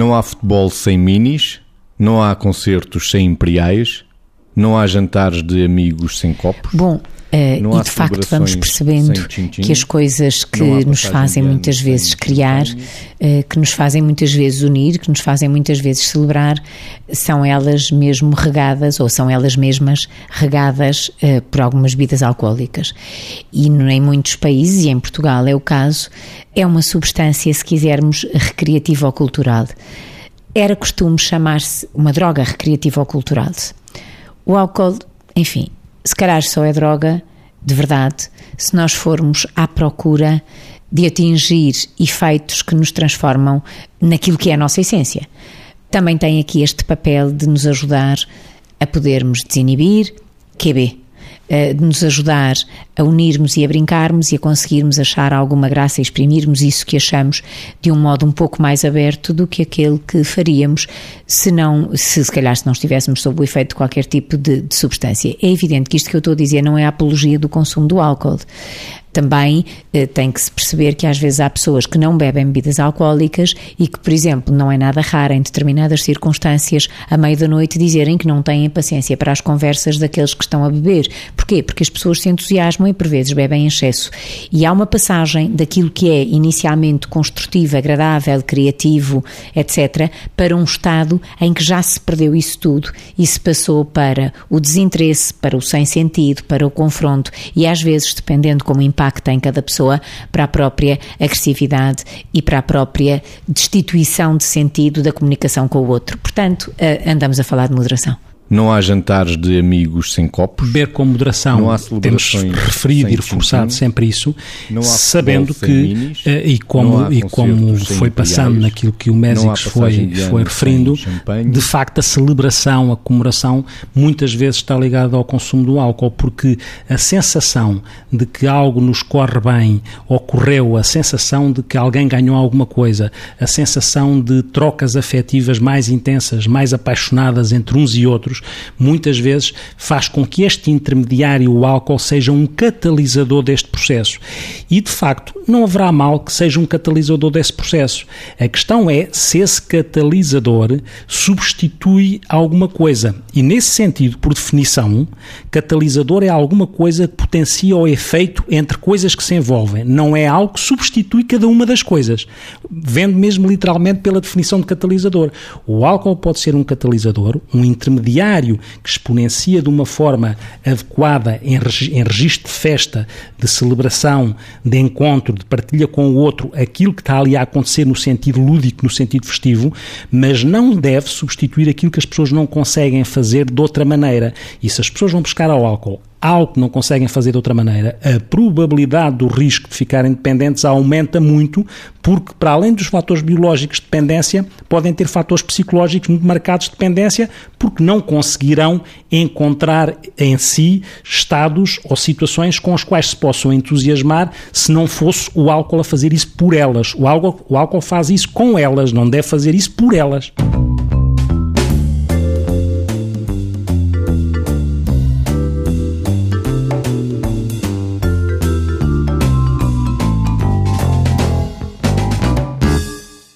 Não há futebol sem minis, não há concertos sem imperiais, não há jantares de amigos sem copos. Bom, Uh, e de facto vamos percebendo que as coisas que nos fazem muitas vezes criar, uh, que nos fazem muitas vezes unir, que nos fazem muitas vezes celebrar, são elas mesmo regadas ou são elas mesmas regadas uh, por algumas bebidas alcoólicas. E em muitos países, e em Portugal é o caso, é uma substância, se quisermos, recreativa ou cultural. Era costume chamar-se uma droga recreativa ou cultural. O álcool, enfim, se calhar só é droga, de verdade, se nós formos à procura de atingir efeitos que nos transformam naquilo que é a nossa essência. Também tem aqui este papel de nos ajudar a podermos desinibir, QB, eh, de nos ajudar a unirmos e a brincarmos e a conseguirmos achar alguma graça e exprimirmos isso que achamos de um modo um pouco mais aberto do que aquele que faríamos se não, se, se calhar se não estivéssemos sob o efeito de qualquer tipo de, de substância. É evidente que isto que eu estou a dizer não é a apologia do consumo do álcool. Também eh, tem que se perceber que às vezes há pessoas que não bebem bebidas alcoólicas e que, por exemplo, não é nada raro em determinadas circunstâncias, à meia da noite, dizerem que não têm paciência para as conversas daqueles que estão a beber. Porquê? Porque as pessoas se entusiasmam e por vezes bebem em excesso. E há uma passagem daquilo que é inicialmente construtivo, agradável, criativo, etc., para um estado em que já se perdeu isso tudo e se passou para o desinteresse, para o sem sentido, para o confronto e às vezes, dependendo como impacta em cada pessoa para a própria agressividade e para a própria destituição de sentido da comunicação com o outro. Portanto, eh, andamos a falar de moderação. Não há jantares de amigos sem copos. Beber com moderação. Não há Temos referido e reforçado sempre isso, sabendo que, minis, uh, e como, e como foi passando naquilo que o Mésicos foi, foi referindo, de facto a celebração, a comemoração, muitas vezes está ligada ao consumo do álcool, porque a sensação de que algo nos corre bem ocorreu, a sensação de que alguém ganhou alguma coisa, a sensação de trocas afetivas mais intensas, mais apaixonadas entre uns e outros, muitas vezes faz com que este intermediário, o álcool, seja um catalisador deste processo. E, de facto, não haverá mal que seja um catalisador desse processo. A questão é se esse catalisador substitui alguma coisa. E, nesse sentido, por definição, catalisador é alguma coisa que potencia o efeito entre coisas que se envolvem. Não é algo que substitui cada uma das coisas. Vendo mesmo literalmente pela definição de catalisador. O álcool pode ser um catalisador, um intermediário que exponencia de uma forma adequada em, em registro de festa, de celebração, de encontro, de partilha com o outro, aquilo que está ali a acontecer no sentido lúdico, no sentido festivo, mas não deve substituir aquilo que as pessoas não conseguem fazer de outra maneira. E se as pessoas vão buscar ao álcool algo que não conseguem fazer de outra maneira, a probabilidade do risco de ficarem dependentes aumenta muito, porque para além dos fatores biológicos de dependência, podem ter fatores psicológicos muito marcados de dependência, porque não conseguirão encontrar em si estados ou situações com as quais se possam entusiasmar se não fosse o álcool a fazer isso por elas. O álcool, o álcool faz isso com elas, não deve fazer isso por elas.